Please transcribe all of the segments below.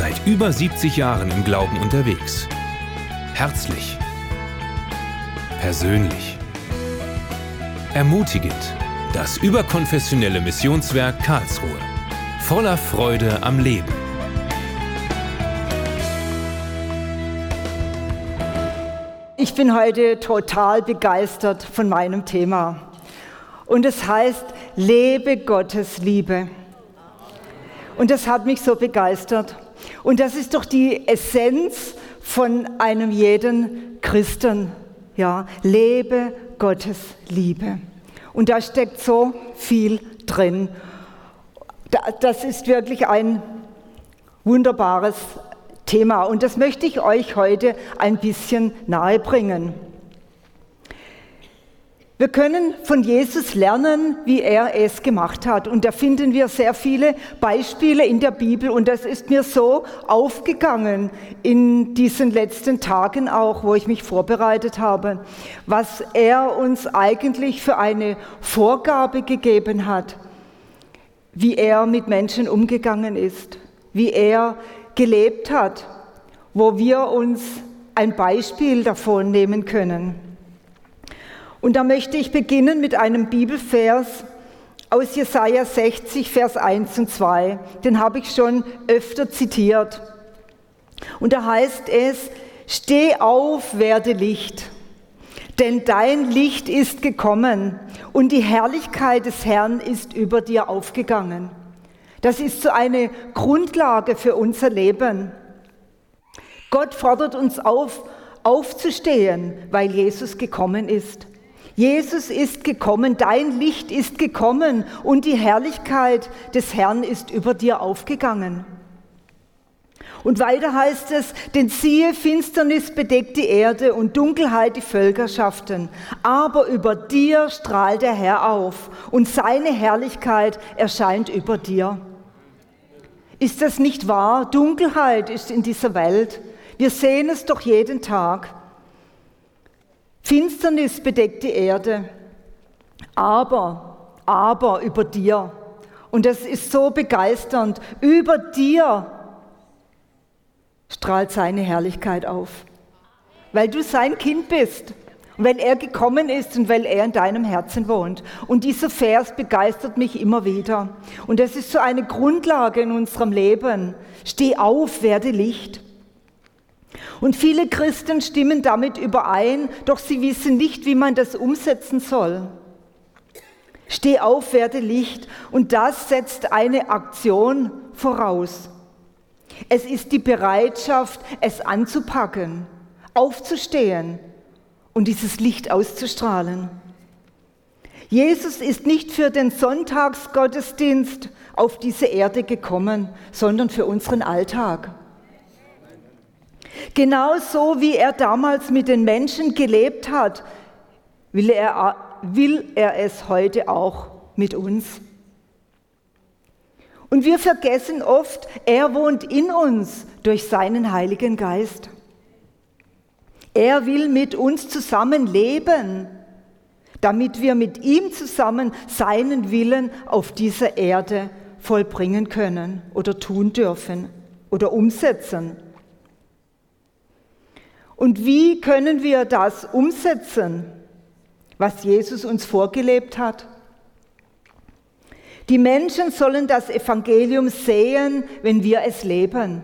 Seit über 70 Jahren im Glauben unterwegs. Herzlich. Persönlich. Ermutigend. Das überkonfessionelle Missionswerk Karlsruhe. Voller Freude am Leben. Ich bin heute total begeistert von meinem Thema. Und es heißt, lebe Gottes Liebe. Und das hat mich so begeistert. Und das ist doch die Essenz von einem jeden Christen. Ja, lebe Gottes Liebe. Und da steckt so viel drin. Das ist wirklich ein wunderbares Thema und das möchte ich euch heute ein bisschen nahebringen. Wir können von Jesus lernen, wie er es gemacht hat. Und da finden wir sehr viele Beispiele in der Bibel. Und das ist mir so aufgegangen in diesen letzten Tagen auch, wo ich mich vorbereitet habe, was er uns eigentlich für eine Vorgabe gegeben hat, wie er mit Menschen umgegangen ist, wie er gelebt hat, wo wir uns ein Beispiel davon nehmen können. Und da möchte ich beginnen mit einem Bibelvers aus Jesaja 60, Vers 1 und 2. Den habe ich schon öfter zitiert. Und da heißt es, steh auf, werde Licht, denn dein Licht ist gekommen und die Herrlichkeit des Herrn ist über dir aufgegangen. Das ist so eine Grundlage für unser Leben. Gott fordert uns auf, aufzustehen, weil Jesus gekommen ist. Jesus ist gekommen, dein Licht ist gekommen und die Herrlichkeit des Herrn ist über dir aufgegangen. Und weiter heißt es, denn siehe, Finsternis bedeckt die Erde und Dunkelheit die Völkerschaften, aber über dir strahlt der Herr auf und seine Herrlichkeit erscheint über dir. Ist das nicht wahr? Dunkelheit ist in dieser Welt. Wir sehen es doch jeden Tag. Finsternis bedeckt die Erde, aber, aber über dir. Und das ist so begeisternd. Über dir strahlt seine Herrlichkeit auf, weil du sein Kind bist. Und weil er gekommen ist und weil er in deinem Herzen wohnt. Und dieser Vers begeistert mich immer wieder. Und das ist so eine Grundlage in unserem Leben. Steh auf, werde Licht. Und viele Christen stimmen damit überein, doch sie wissen nicht, wie man das umsetzen soll. Steh auf, werde Licht. Und das setzt eine Aktion voraus. Es ist die Bereitschaft, es anzupacken, aufzustehen und dieses Licht auszustrahlen. Jesus ist nicht für den Sonntagsgottesdienst auf diese Erde gekommen, sondern für unseren Alltag. Genauso wie er damals mit den Menschen gelebt hat, will er, will er es heute auch mit uns. Und wir vergessen oft, er wohnt in uns durch seinen Heiligen Geist. Er will mit uns zusammen leben, damit wir mit ihm zusammen seinen Willen auf dieser Erde vollbringen können oder tun dürfen oder umsetzen. Und wie können wir das umsetzen, was Jesus uns vorgelebt hat? Die Menschen sollen das Evangelium sehen, wenn wir es leben.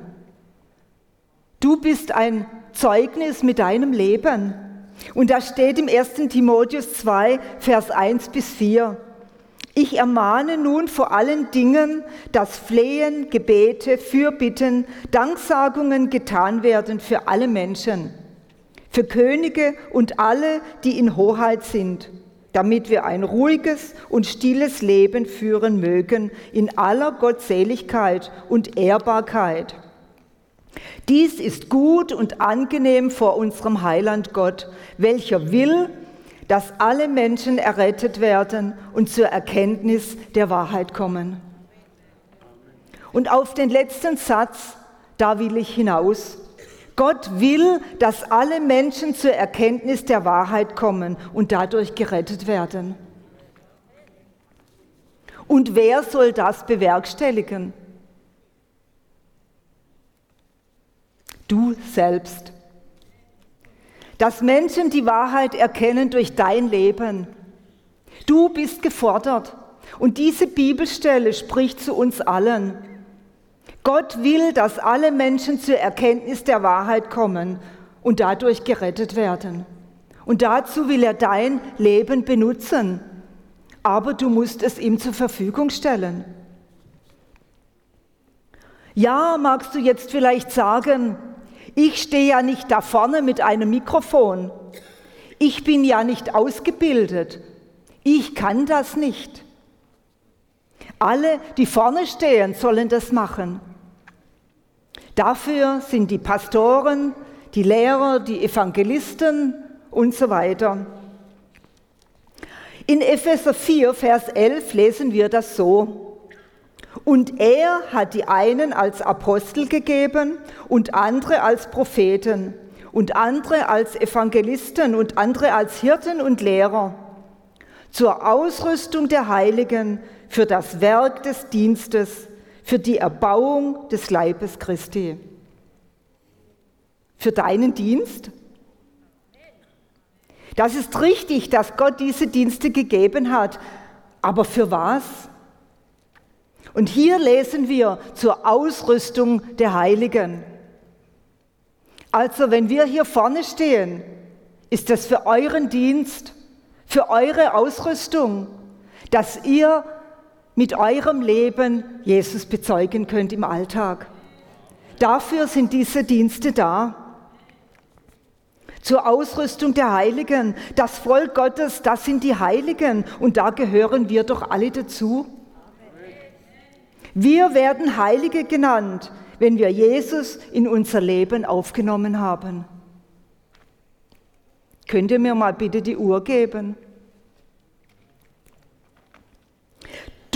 Du bist ein Zeugnis mit deinem Leben. Und da steht im 1. Timotheus 2, Vers 1 bis 4. Ich ermahne nun vor allen Dingen, dass Flehen, Gebete, Fürbitten, Danksagungen getan werden für alle Menschen, für Könige und alle, die in Hoheit sind, damit wir ein ruhiges und stilles Leben führen mögen in aller Gottseligkeit und Ehrbarkeit. Dies ist gut und angenehm vor unserem Heiland Gott, welcher will, dass alle Menschen errettet werden und zur Erkenntnis der Wahrheit kommen. Und auf den letzten Satz, da will ich hinaus. Gott will, dass alle Menschen zur Erkenntnis der Wahrheit kommen und dadurch gerettet werden. Und wer soll das bewerkstelligen? Du selbst. Dass Menschen die Wahrheit erkennen durch dein Leben. Du bist gefordert. Und diese Bibelstelle spricht zu uns allen. Gott will, dass alle Menschen zur Erkenntnis der Wahrheit kommen und dadurch gerettet werden. Und dazu will er dein Leben benutzen. Aber du musst es ihm zur Verfügung stellen. Ja, magst du jetzt vielleicht sagen, ich stehe ja nicht da vorne mit einem Mikrofon. Ich bin ja nicht ausgebildet. Ich kann das nicht. Alle, die vorne stehen, sollen das machen. Dafür sind die Pastoren, die Lehrer, die Evangelisten und so weiter. In Epheser 4, Vers 11 lesen wir das so. Und er hat die einen als Apostel gegeben und andere als Propheten und andere als Evangelisten und andere als Hirten und Lehrer zur Ausrüstung der Heiligen für das Werk des Dienstes, für die Erbauung des Leibes Christi. Für deinen Dienst? Das ist richtig, dass Gott diese Dienste gegeben hat. Aber für was? Und hier lesen wir zur Ausrüstung der Heiligen. Also wenn wir hier vorne stehen, ist das für euren Dienst, für eure Ausrüstung, dass ihr mit eurem Leben Jesus bezeugen könnt im Alltag. Dafür sind diese Dienste da. Zur Ausrüstung der Heiligen. Das Volk Gottes, das sind die Heiligen und da gehören wir doch alle dazu. Wir werden Heilige genannt, wenn wir Jesus in unser Leben aufgenommen haben. Könnt ihr mir mal bitte die Uhr geben?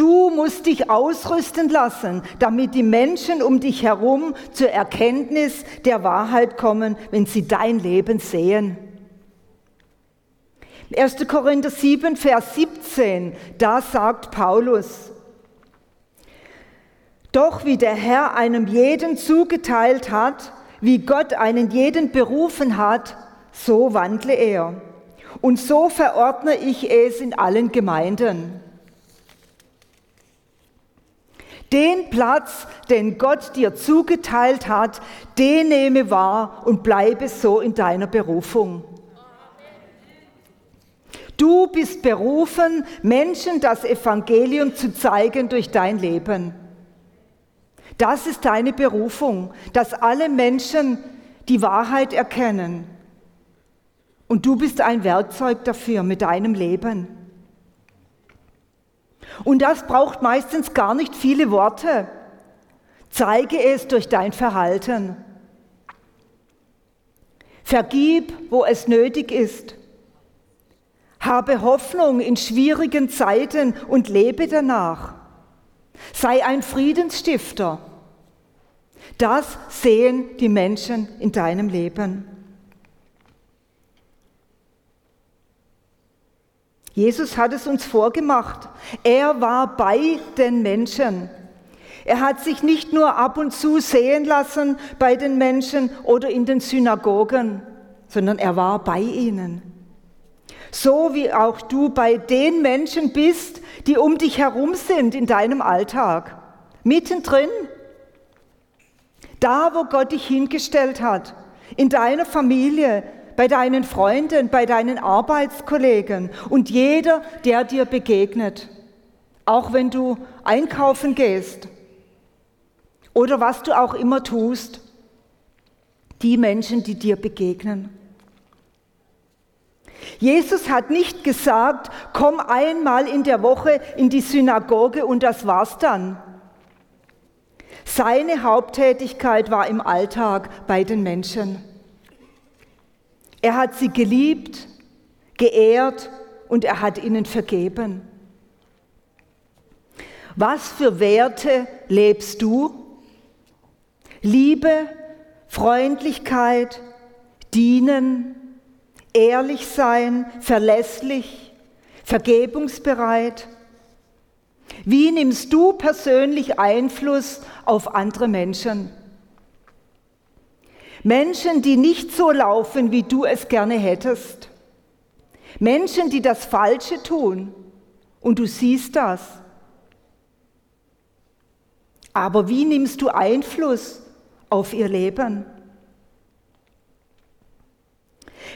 Du musst dich ausrüsten lassen, damit die Menschen um dich herum zur Erkenntnis der Wahrheit kommen, wenn sie dein Leben sehen. 1. Korinther 7, Vers 17, da sagt Paulus, doch wie der Herr einem jeden zugeteilt hat, wie Gott einen jeden berufen hat, so wandle er. Und so verordne ich es in allen Gemeinden. Den Platz, den Gott dir zugeteilt hat, den nehme wahr und bleibe so in deiner Berufung. Du bist berufen, Menschen das Evangelium zu zeigen durch dein Leben. Das ist deine Berufung, dass alle Menschen die Wahrheit erkennen. Und du bist ein Werkzeug dafür mit deinem Leben. Und das braucht meistens gar nicht viele Worte. Zeige es durch dein Verhalten. Vergib, wo es nötig ist. Habe Hoffnung in schwierigen Zeiten und lebe danach. Sei ein Friedensstifter. Das sehen die Menschen in deinem Leben. Jesus hat es uns vorgemacht. Er war bei den Menschen. Er hat sich nicht nur ab und zu sehen lassen bei den Menschen oder in den Synagogen, sondern er war bei ihnen. So wie auch du bei den Menschen bist, die um dich herum sind in deinem Alltag. Mittendrin. Da, wo Gott dich hingestellt hat. In deiner Familie, bei deinen Freunden, bei deinen Arbeitskollegen und jeder, der dir begegnet. Auch wenn du einkaufen gehst oder was du auch immer tust. Die Menschen, die dir begegnen. Jesus hat nicht gesagt, komm einmal in der Woche in die Synagoge und das war's dann. Seine Haupttätigkeit war im Alltag bei den Menschen. Er hat sie geliebt, geehrt und er hat ihnen vergeben. Was für Werte lebst du? Liebe, Freundlichkeit, Dienen, ehrlich sein, verlässlich, vergebungsbereit. Wie nimmst du persönlich Einfluss auf andere Menschen? Menschen, die nicht so laufen, wie du es gerne hättest. Menschen, die das Falsche tun und du siehst das. Aber wie nimmst du Einfluss auf ihr Leben?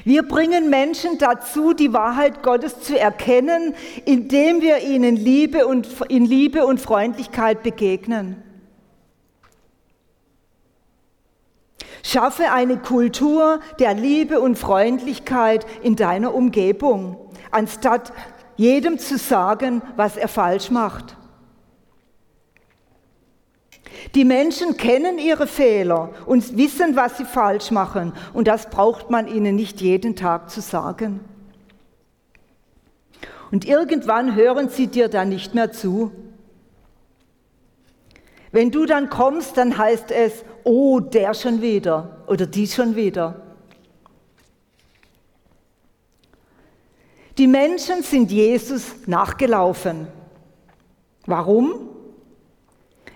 Wir bringen Menschen dazu, die Wahrheit Gottes zu erkennen, indem wir ihnen Liebe und, in Liebe und Freundlichkeit begegnen. Schaffe eine Kultur der Liebe und Freundlichkeit in deiner Umgebung, anstatt jedem zu sagen, was er falsch macht. Die Menschen kennen ihre Fehler und wissen, was sie falsch machen. Und das braucht man ihnen nicht jeden Tag zu sagen. Und irgendwann hören sie dir dann nicht mehr zu. Wenn du dann kommst, dann heißt es, oh, der schon wieder oder die schon wieder. Die Menschen sind Jesus nachgelaufen. Warum?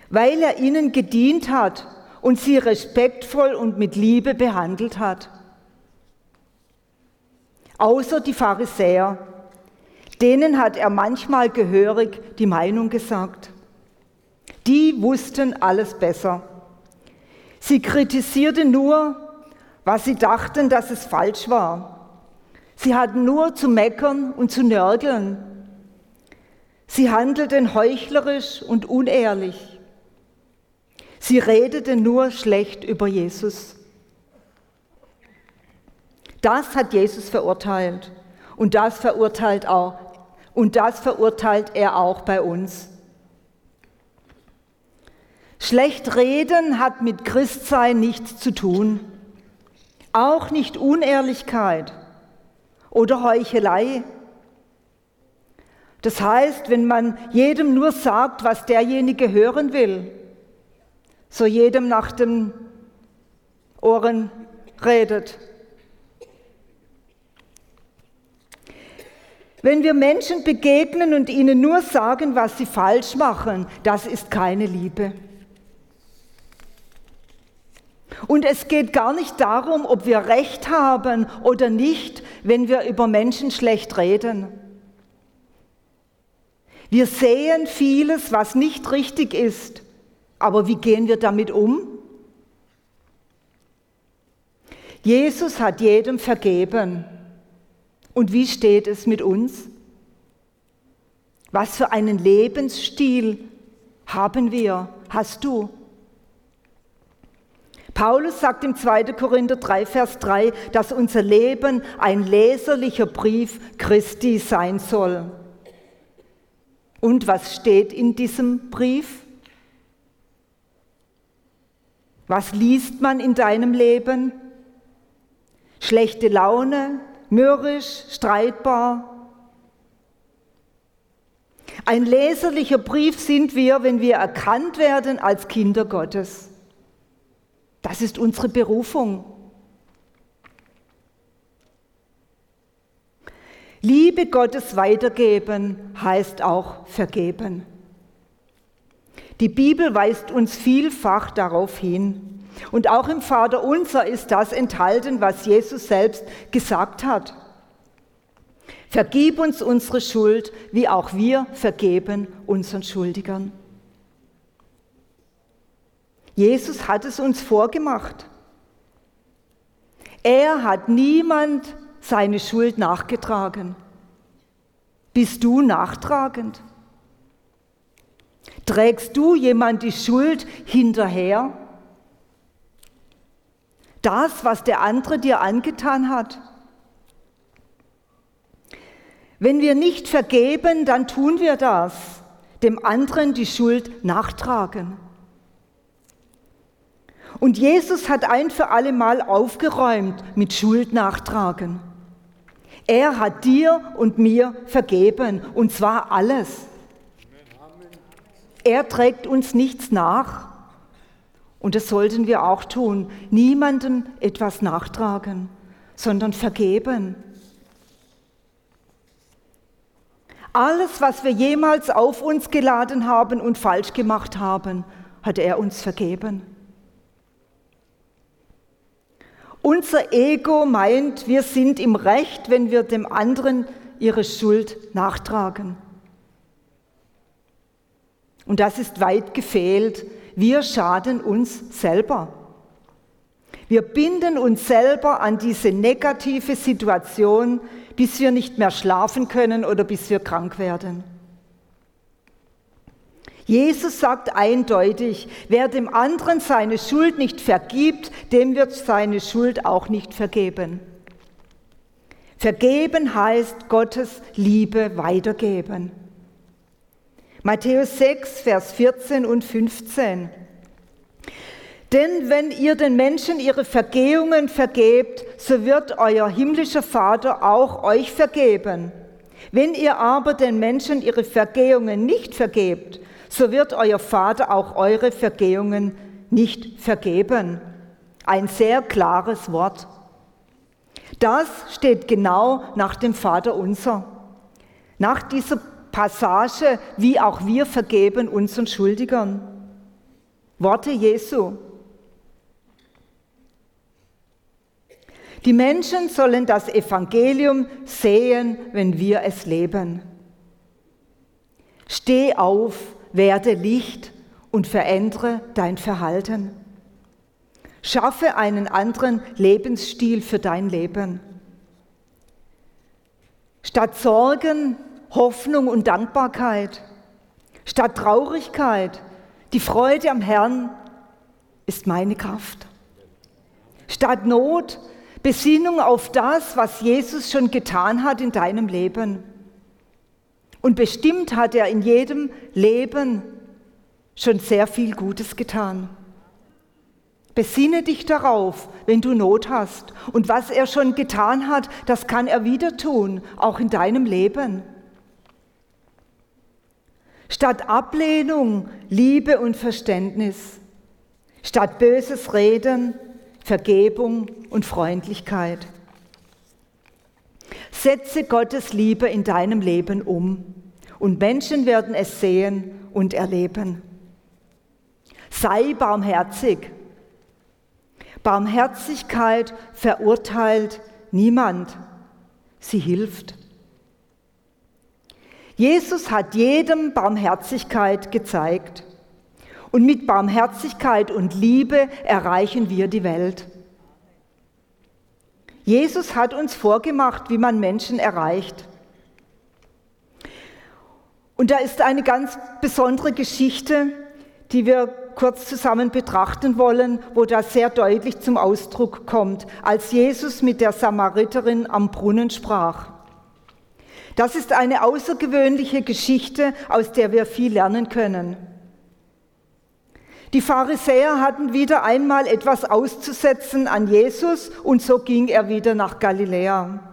Weil er ihnen gedient hat und sie respektvoll und mit Liebe behandelt hat. Außer die Pharisäer, denen hat er manchmal gehörig die Meinung gesagt. Die wussten alles besser. Sie kritisierten nur, was sie dachten, dass es falsch war. Sie hatten nur zu meckern und zu nörgeln. Sie handelten heuchlerisch und unehrlich. Sie redeten nur schlecht über Jesus. Das hat Jesus verurteilt und das verurteilt auch und das verurteilt er auch bei uns. Schlecht reden hat mit Christsein nichts zu tun. Auch nicht Unehrlichkeit oder Heuchelei. Das heißt, wenn man jedem nur sagt, was derjenige hören will, so jedem nach den Ohren redet. Wenn wir Menschen begegnen und ihnen nur sagen, was sie falsch machen, das ist keine Liebe. Und es geht gar nicht darum, ob wir recht haben oder nicht, wenn wir über Menschen schlecht reden. Wir sehen vieles, was nicht richtig ist, aber wie gehen wir damit um? Jesus hat jedem vergeben. Und wie steht es mit uns? Was für einen Lebensstil haben wir, hast du? Paulus sagt im 2. Korinther 3, Vers 3, dass unser Leben ein leserlicher Brief Christi sein soll. Und was steht in diesem Brief? Was liest man in deinem Leben? Schlechte Laune, mürrisch, streitbar. Ein leserlicher Brief sind wir, wenn wir erkannt werden als Kinder Gottes. Das ist unsere Berufung. Liebe Gottes weitergeben heißt auch vergeben. Die Bibel weist uns vielfach darauf hin. Und auch im Vater unser ist das enthalten, was Jesus selbst gesagt hat. Vergib uns unsere Schuld, wie auch wir vergeben unseren Schuldigern. Jesus hat es uns vorgemacht. Er hat niemand seine Schuld nachgetragen. Bist du nachtragend? Trägst du jemand die Schuld hinterher? Das, was der andere dir angetan hat? Wenn wir nicht vergeben, dann tun wir das, dem anderen die Schuld nachtragen. Und Jesus hat ein für alle Mal aufgeräumt mit Schuld nachtragen. Er hat dir und mir vergeben, und zwar alles. Er trägt uns nichts nach. Und das sollten wir auch tun. Niemandem etwas nachtragen, sondern vergeben. Alles, was wir jemals auf uns geladen haben und falsch gemacht haben, hat er uns vergeben. Unser Ego meint, wir sind im Recht, wenn wir dem anderen ihre Schuld nachtragen. Und das ist weit gefehlt. Wir schaden uns selber. Wir binden uns selber an diese negative Situation, bis wir nicht mehr schlafen können oder bis wir krank werden. Jesus sagt eindeutig, wer dem anderen seine Schuld nicht vergibt, dem wird seine Schuld auch nicht vergeben. Vergeben heißt Gottes Liebe weitergeben. Matthäus 6, Vers 14 und 15. Denn wenn ihr den Menschen ihre Vergehungen vergebt, so wird euer himmlischer Vater auch euch vergeben. Wenn ihr aber den Menschen ihre Vergehungen nicht vergebt, so wird euer Vater auch eure Vergehungen nicht vergeben. Ein sehr klares Wort. Das steht genau nach dem Vater unser. Nach dieser Passage, wie auch wir vergeben unseren Schuldigern. Worte Jesu. Die Menschen sollen das Evangelium sehen, wenn wir es leben. Steh auf, werde Licht und verändere dein Verhalten. Schaffe einen anderen Lebensstil für dein Leben. Statt Sorgen, Hoffnung und Dankbarkeit. Statt Traurigkeit, die Freude am Herrn ist meine Kraft. Statt Not, Besinnung auf das, was Jesus schon getan hat in deinem Leben. Und bestimmt hat er in jedem Leben schon sehr viel Gutes getan. Besinne dich darauf, wenn du Not hast. Und was er schon getan hat, das kann er wieder tun, auch in deinem Leben. Statt Ablehnung, Liebe und Verständnis. Statt böses Reden, Vergebung und Freundlichkeit. Setze Gottes Liebe in deinem Leben um und Menschen werden es sehen und erleben. Sei barmherzig. Barmherzigkeit verurteilt niemand, sie hilft. Jesus hat jedem Barmherzigkeit gezeigt. Und mit Barmherzigkeit und Liebe erreichen wir die Welt. Jesus hat uns vorgemacht, wie man Menschen erreicht. Und da ist eine ganz besondere Geschichte, die wir kurz zusammen betrachten wollen, wo das sehr deutlich zum Ausdruck kommt, als Jesus mit der Samariterin am Brunnen sprach. Das ist eine außergewöhnliche Geschichte, aus der wir viel lernen können. Die Pharisäer hatten wieder einmal etwas auszusetzen an Jesus und so ging er wieder nach Galiläa.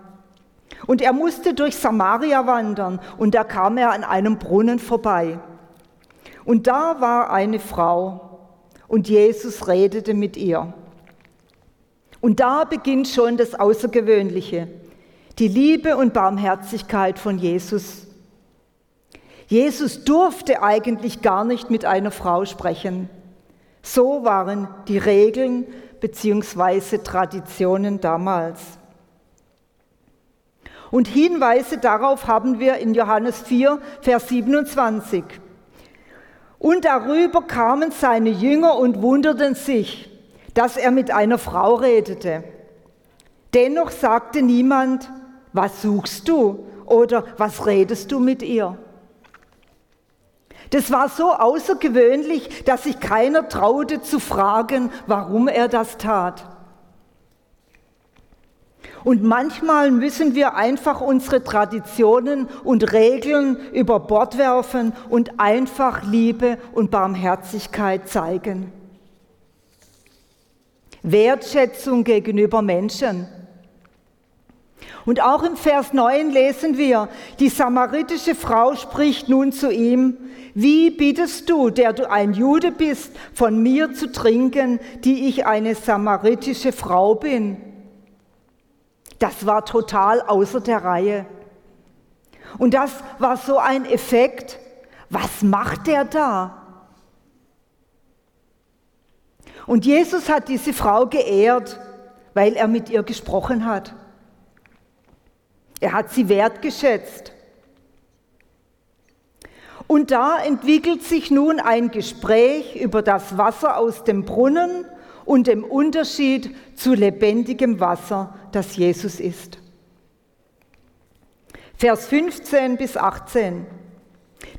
Und er musste durch Samaria wandern und da kam er an einem Brunnen vorbei. Und da war eine Frau und Jesus redete mit ihr. Und da beginnt schon das Außergewöhnliche, die Liebe und Barmherzigkeit von Jesus. Jesus durfte eigentlich gar nicht mit einer Frau sprechen. So waren die Regeln bzw. Traditionen damals. Und Hinweise darauf haben wir in Johannes 4, Vers 27. Und darüber kamen seine Jünger und wunderten sich, dass er mit einer Frau redete. Dennoch sagte niemand, was suchst du oder was redest du mit ihr? Das war so außergewöhnlich, dass sich keiner traute zu fragen, warum er das tat. Und manchmal müssen wir einfach unsere Traditionen und Regeln über Bord werfen und einfach Liebe und Barmherzigkeit zeigen. Wertschätzung gegenüber Menschen. Und auch im Vers 9 lesen wir, die samaritische Frau spricht nun zu ihm, wie bittest du, der du ein Jude bist, von mir zu trinken, die ich eine samaritische Frau bin? Das war total außer der Reihe. Und das war so ein Effekt. Was macht der da? Und Jesus hat diese Frau geehrt, weil er mit ihr gesprochen hat. Er hat sie wertgeschätzt. Und da entwickelt sich nun ein Gespräch über das Wasser aus dem Brunnen und dem Unterschied zu lebendigem Wasser, das Jesus ist. Vers 15 bis 18.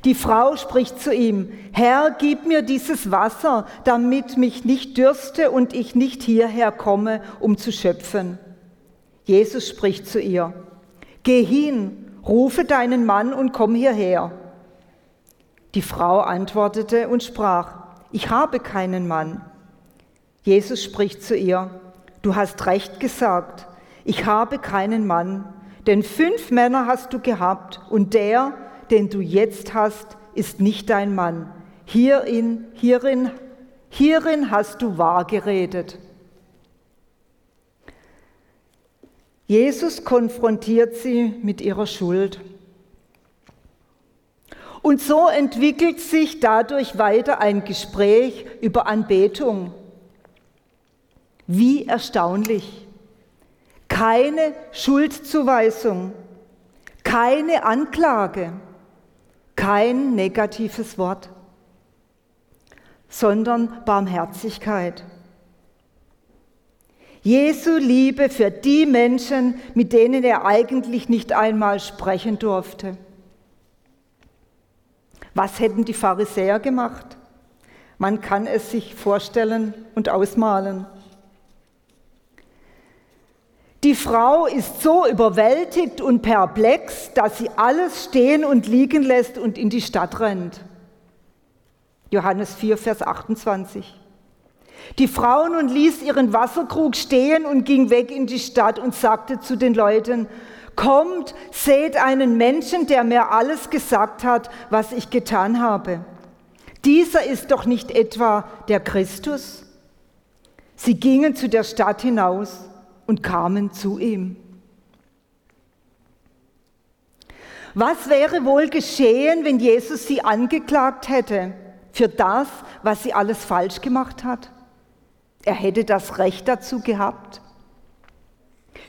Die Frau spricht zu ihm, Herr, gib mir dieses Wasser, damit mich nicht dürste und ich nicht hierher komme, um zu schöpfen. Jesus spricht zu ihr, Geh hin, rufe deinen Mann und komm hierher. Die Frau antwortete und sprach, ich habe keinen Mann. Jesus spricht zu ihr, du hast recht gesagt, ich habe keinen Mann, denn fünf Männer hast du gehabt und der, den du jetzt hast, ist nicht dein Mann. Hierin, hierin, hierin hast du wahr geredet. Jesus konfrontiert sie mit ihrer Schuld. Und so entwickelt sich dadurch weiter ein Gespräch über Anbetung. Wie erstaunlich. Keine Schuldzuweisung, keine Anklage, kein negatives Wort, sondern Barmherzigkeit. Jesu Liebe für die Menschen, mit denen er eigentlich nicht einmal sprechen durfte. Was hätten die Pharisäer gemacht? Man kann es sich vorstellen und ausmalen. Die Frau ist so überwältigt und perplex, dass sie alles stehen und liegen lässt und in die Stadt rennt. Johannes 4, Vers 28. Die Frau nun ließ ihren Wasserkrug stehen und ging weg in die Stadt und sagte zu den Leuten, Kommt, seht einen Menschen, der mir alles gesagt hat, was ich getan habe. Dieser ist doch nicht etwa der Christus? Sie gingen zu der Stadt hinaus und kamen zu ihm. Was wäre wohl geschehen, wenn Jesus sie angeklagt hätte für das, was sie alles falsch gemacht hat? Er hätte das Recht dazu gehabt.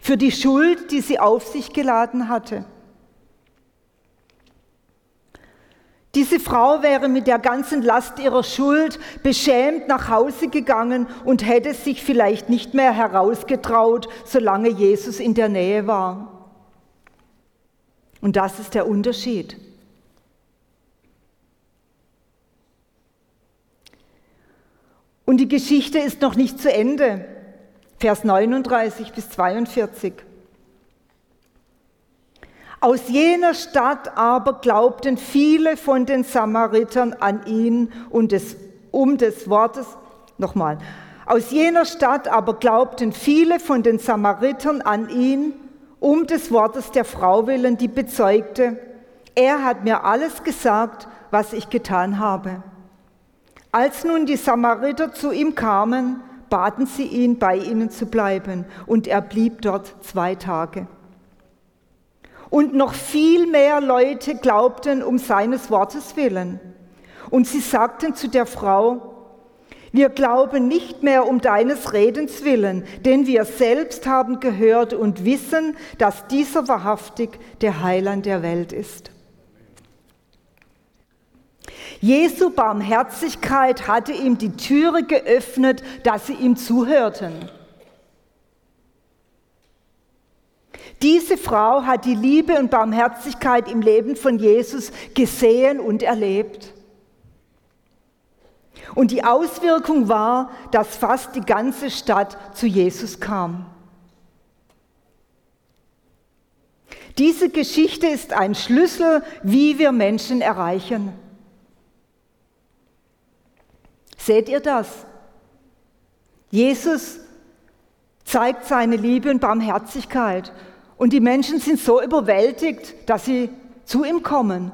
Für die Schuld, die sie auf sich geladen hatte. Diese Frau wäre mit der ganzen Last ihrer Schuld beschämt nach Hause gegangen und hätte sich vielleicht nicht mehr herausgetraut, solange Jesus in der Nähe war. Und das ist der Unterschied. Und die Geschichte ist noch nicht zu Ende. Vers 39 bis 42. Aus jener Stadt aber glaubten viele von den Samaritern an ihn und des, um des Wortes, nochmal, aus jener Stadt aber glaubten viele von den Samaritern an ihn, um des Wortes der Frau willen, die bezeugte, er hat mir alles gesagt, was ich getan habe. Als nun die Samariter zu ihm kamen, baten sie ihn, bei ihnen zu bleiben, und er blieb dort zwei Tage. Und noch viel mehr Leute glaubten um seines Wortes willen. Und sie sagten zu der Frau, wir glauben nicht mehr um deines Redens willen, denn wir selbst haben gehört und wissen, dass dieser wahrhaftig der Heiland der Welt ist. Jesu Barmherzigkeit hatte ihm die Türe geöffnet, dass sie ihm zuhörten. Diese Frau hat die Liebe und Barmherzigkeit im Leben von Jesus gesehen und erlebt. Und die Auswirkung war, dass fast die ganze Stadt zu Jesus kam. Diese Geschichte ist ein Schlüssel, wie wir Menschen erreichen. Seht ihr das? Jesus zeigt seine Liebe und Barmherzigkeit und die Menschen sind so überwältigt, dass sie zu ihm kommen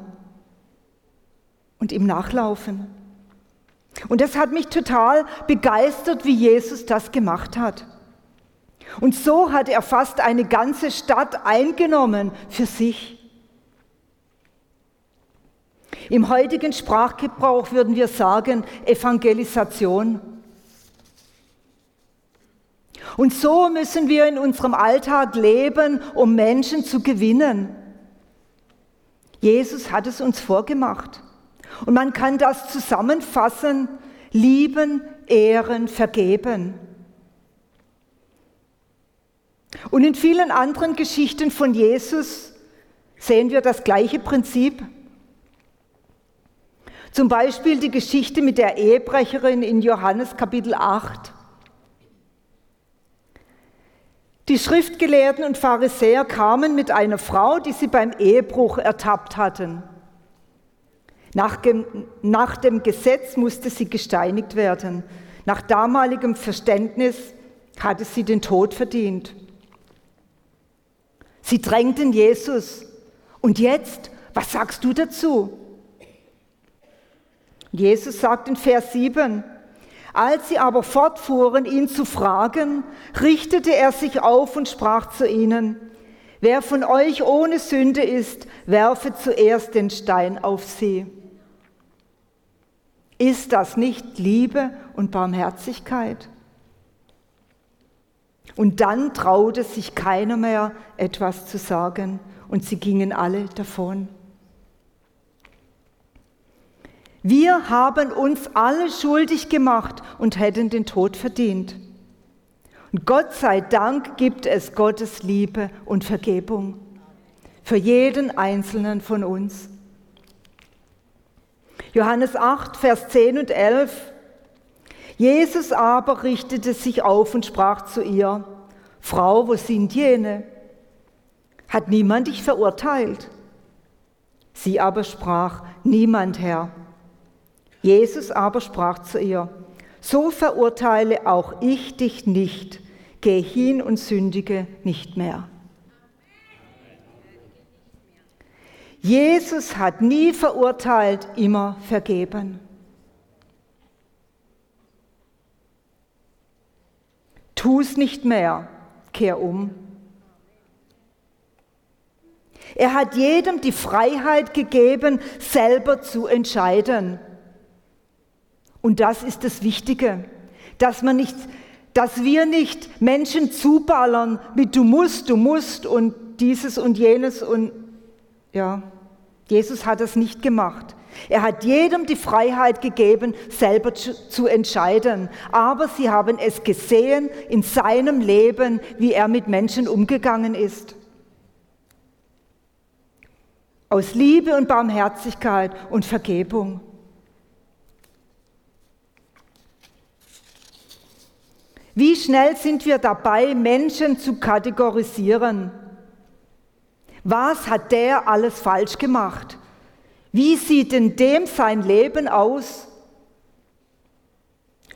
und ihm nachlaufen. Und das hat mich total begeistert, wie Jesus das gemacht hat. Und so hat er fast eine ganze Stadt eingenommen für sich. Im heutigen Sprachgebrauch würden wir sagen Evangelisation. Und so müssen wir in unserem Alltag leben, um Menschen zu gewinnen. Jesus hat es uns vorgemacht. Und man kann das zusammenfassen, lieben, ehren, vergeben. Und in vielen anderen Geschichten von Jesus sehen wir das gleiche Prinzip. Zum Beispiel die Geschichte mit der Ehebrecherin in Johannes Kapitel 8. Die Schriftgelehrten und Pharisäer kamen mit einer Frau, die sie beim Ehebruch ertappt hatten. Nach dem, nach dem Gesetz musste sie gesteinigt werden. Nach damaligem Verständnis hatte sie den Tod verdient. Sie drängten Jesus. Und jetzt, was sagst du dazu? Jesus sagt in Vers 7, als sie aber fortfuhren, ihn zu fragen, richtete er sich auf und sprach zu ihnen, wer von euch ohne Sünde ist, werfe zuerst den Stein auf sie. Ist das nicht Liebe und Barmherzigkeit? Und dann traute sich keiner mehr etwas zu sagen und sie gingen alle davon. Wir haben uns alle schuldig gemacht und hätten den Tod verdient. Und Gott sei Dank gibt es Gottes Liebe und Vergebung für jeden einzelnen von uns. Johannes 8, Vers 10 und 11 Jesus aber richtete sich auf und sprach zu ihr, Frau, wo sind jene? Hat niemand dich verurteilt? Sie aber sprach, niemand, Herr. Jesus aber sprach zu ihr, so verurteile auch ich dich nicht, geh hin und sündige nicht mehr. Jesus hat nie verurteilt, immer vergeben. Tu es nicht mehr, kehr um. Er hat jedem die Freiheit gegeben, selber zu entscheiden. Und das ist das Wichtige, dass, man nicht, dass wir nicht Menschen zuballern mit du musst, du musst und dieses und jenes und ja, Jesus hat das nicht gemacht. Er hat jedem die Freiheit gegeben, selber zu, zu, entscheiden. Aber sie haben es gesehen in seinem Leben, wie er mit Menschen umgegangen ist. Aus Liebe und Barmherzigkeit und Vergebung. Wie schnell sind wir dabei, Menschen zu kategorisieren? Was hat der alles falsch gemacht? Wie sieht denn dem sein Leben aus?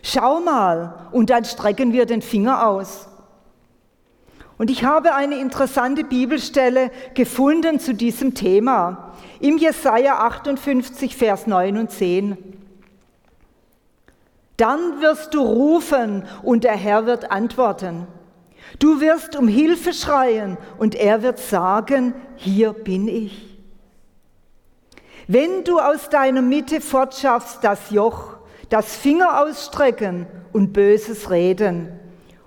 Schau mal, und dann strecken wir den Finger aus. Und ich habe eine interessante Bibelstelle gefunden zu diesem Thema. Im Jesaja 58, Vers 9 und 10. Dann wirst du rufen und der Herr wird antworten. Du wirst um Hilfe schreien und er wird sagen, hier bin ich. Wenn du aus deiner Mitte fortschaffst das Joch, das Finger ausstrecken und Böses reden,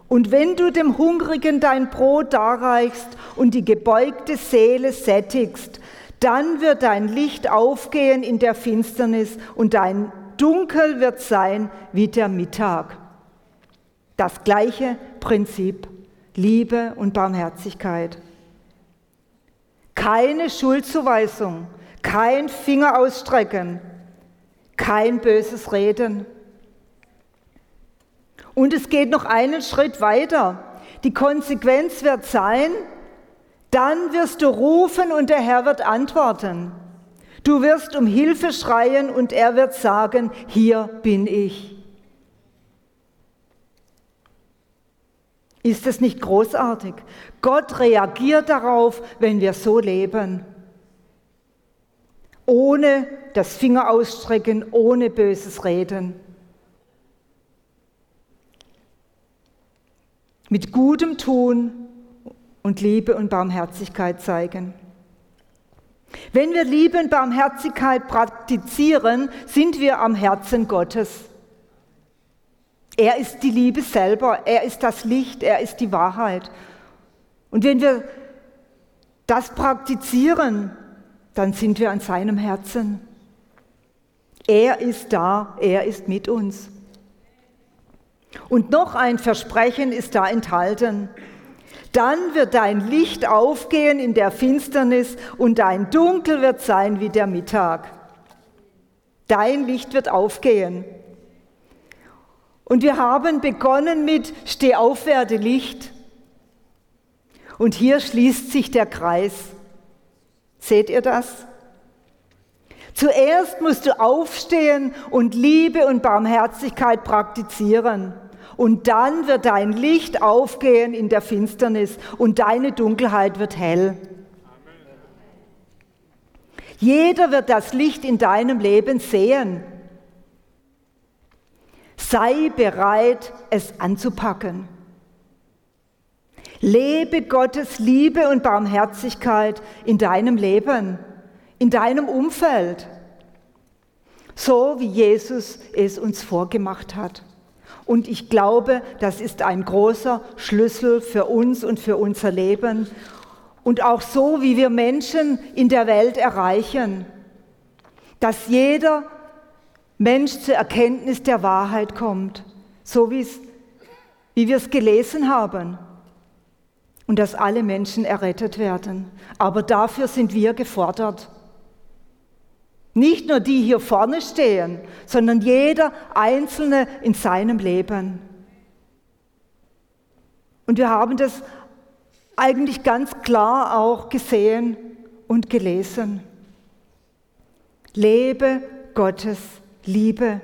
und wenn du dem Hungrigen dein Brot darreichst und die gebeugte Seele sättigst, dann wird dein Licht aufgehen in der Finsternis und dein Dunkel wird sein wie der Mittag. Das gleiche Prinzip, Liebe und Barmherzigkeit. Keine Schuldzuweisung, kein Finger ausstrecken, kein böses Reden. Und es geht noch einen Schritt weiter. Die Konsequenz wird sein, dann wirst du rufen und der Herr wird antworten. Du wirst um Hilfe schreien und er wird sagen, hier bin ich. Ist es nicht großartig? Gott reagiert darauf, wenn wir so leben ohne das Finger ausstrecken, ohne böses Reden. Mit gutem Tun und Liebe und Barmherzigkeit zeigen. Wenn wir Liebe und Barmherzigkeit praktizieren, sind wir am Herzen Gottes. Er ist die Liebe selber, er ist das Licht, er ist die Wahrheit. Und wenn wir das praktizieren, dann sind wir an seinem Herzen. Er ist da, er ist mit uns. Und noch ein Versprechen ist da enthalten. Dann wird dein Licht aufgehen in der Finsternis und dein Dunkel wird sein wie der Mittag. Dein Licht wird aufgehen. Und wir haben begonnen mit Steh auf, werde Licht. Und hier schließt sich der Kreis. Seht ihr das? Zuerst musst du aufstehen und Liebe und Barmherzigkeit praktizieren. Und dann wird dein Licht aufgehen in der Finsternis und deine Dunkelheit wird hell. Jeder wird das Licht in deinem Leben sehen. Sei bereit, es anzupacken. Lebe Gottes Liebe und Barmherzigkeit in deinem Leben, in deinem Umfeld, so wie Jesus es uns vorgemacht hat. Und ich glaube, das ist ein großer Schlüssel für uns und für unser Leben. Und auch so, wie wir Menschen in der Welt erreichen, dass jeder Mensch zur Erkenntnis der Wahrheit kommt, so wie wir es gelesen haben. Und dass alle Menschen errettet werden. Aber dafür sind wir gefordert. Nicht nur die hier vorne stehen, sondern jeder Einzelne in seinem Leben. Und wir haben das eigentlich ganz klar auch gesehen und gelesen. Lebe Gottes Liebe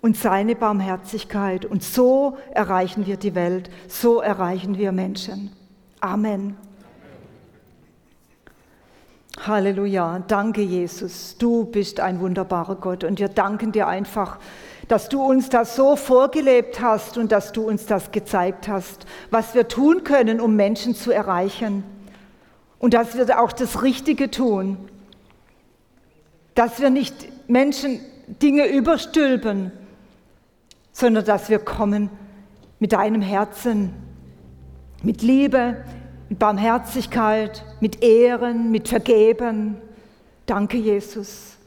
und seine Barmherzigkeit. Und so erreichen wir die Welt, so erreichen wir Menschen. Amen. Halleluja. Danke, Jesus. Du bist ein wunderbarer Gott und wir danken dir einfach, dass du uns das so vorgelebt hast und dass du uns das gezeigt hast, was wir tun können, um Menschen zu erreichen. Und dass wir auch das Richtige tun. Dass wir nicht Menschen Dinge überstülpen, sondern dass wir kommen mit deinem Herzen, mit Liebe, mit Barmherzigkeit, mit Ehren, mit Vergeben. Danke, Jesus.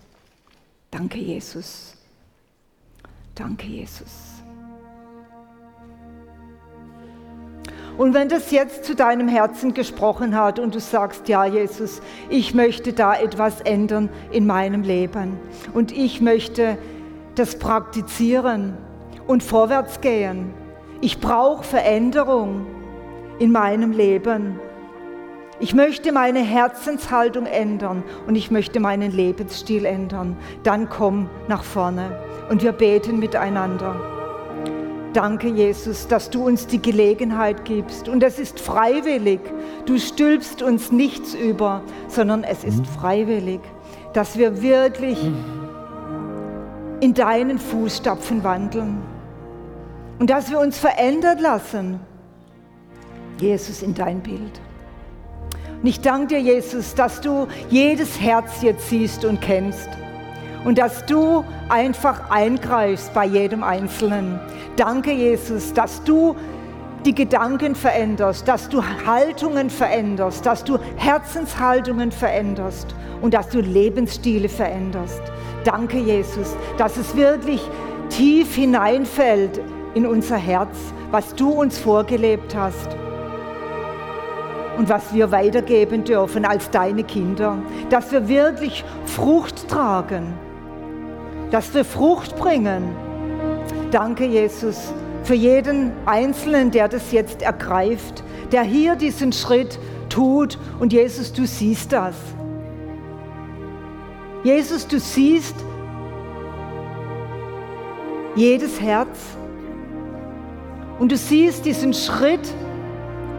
Danke, Jesus. Danke, Jesus. Und wenn das jetzt zu deinem Herzen gesprochen hat und du sagst, ja, Jesus, ich möchte da etwas ändern in meinem Leben und ich möchte das praktizieren und vorwärts gehen. Ich brauche Veränderung in meinem Leben. Ich möchte meine Herzenshaltung ändern und ich möchte meinen Lebensstil ändern. Dann komm nach vorne und wir beten miteinander. Danke, Jesus, dass du uns die Gelegenheit gibst. Und es ist freiwillig. Du stülpst uns nichts über, sondern es ist mhm. freiwillig, dass wir wirklich in deinen Fußstapfen wandeln. Und dass wir uns verändern lassen Jesus, in dein Bild. Und ich danke dir, Jesus, dass du jedes Herz jetzt siehst und kennst und dass du einfach eingreifst bei jedem Einzelnen. Danke, Jesus, dass du die Gedanken veränderst, dass du Haltungen veränderst, dass du Herzenshaltungen veränderst und dass du Lebensstile veränderst. Danke, Jesus, dass es wirklich tief hineinfällt in unser Herz, was du uns vorgelebt hast und was wir weitergeben dürfen als deine Kinder. Dass wir wirklich Frucht tragen, dass wir Frucht bringen. Danke, Jesus, für jeden Einzelnen, der das jetzt ergreift, der hier diesen Schritt tut. Und Jesus, du siehst das. Jesus, du siehst jedes Herz. Und du siehst diesen Schritt,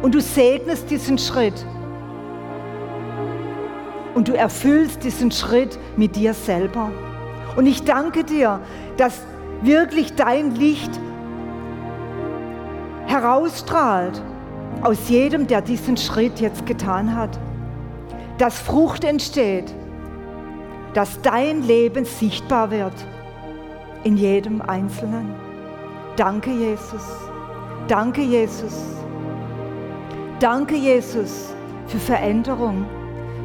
und du segnest diesen Schritt. Und du erfüllst diesen Schritt mit dir selber. Und ich danke dir, dass wirklich dein Licht herausstrahlt aus jedem, der diesen Schritt jetzt getan hat. Dass Frucht entsteht, dass dein Leben sichtbar wird in jedem Einzelnen. Danke, Jesus. Danke, Jesus. Danke, Jesus, für Veränderung.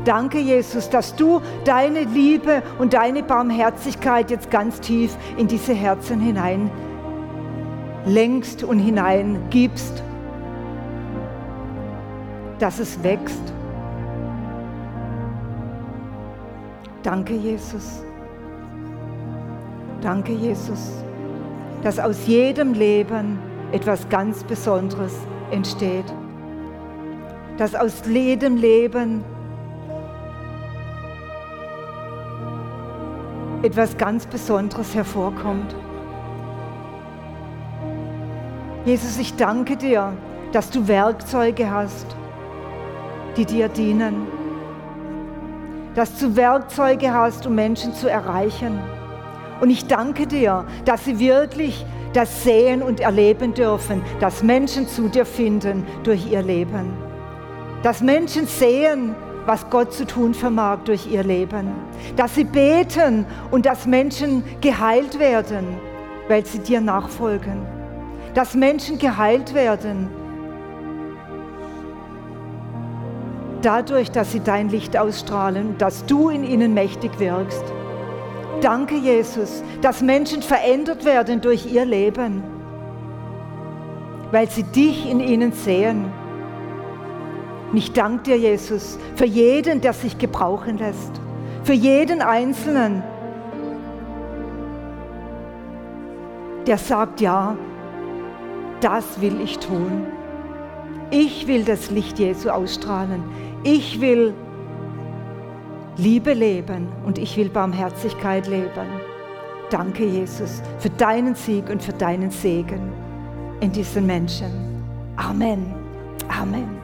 Danke, Jesus, dass du deine Liebe und deine Barmherzigkeit jetzt ganz tief in diese Herzen hinein lenkst und hineingibst, dass es wächst. Danke, Jesus. Danke, Jesus, dass aus jedem Leben etwas ganz Besonderes entsteht. Dass aus jedem Leben etwas ganz Besonderes hervorkommt. Jesus, ich danke dir, dass du Werkzeuge hast, die dir dienen. Dass du Werkzeuge hast, um Menschen zu erreichen. Und ich danke dir, dass sie wirklich das sehen und erleben dürfen, dass Menschen zu dir finden durch ihr Leben. Dass Menschen sehen, was Gott zu tun vermag durch ihr Leben. Dass sie beten und dass Menschen geheilt werden, weil sie dir nachfolgen. Dass Menschen geheilt werden, dadurch, dass sie dein Licht ausstrahlen, dass du in ihnen mächtig wirkst. Danke, Jesus, dass Menschen verändert werden durch ihr Leben, weil sie dich in ihnen sehen. Und ich danke dir, Jesus, für jeden, der sich gebrauchen lässt, für jeden Einzelnen, der sagt, ja, das will ich tun. Ich will das Licht Jesu ausstrahlen. Ich will Liebe leben und ich will Barmherzigkeit leben. Danke, Jesus, für deinen Sieg und für deinen Segen in diesen Menschen. Amen. Amen.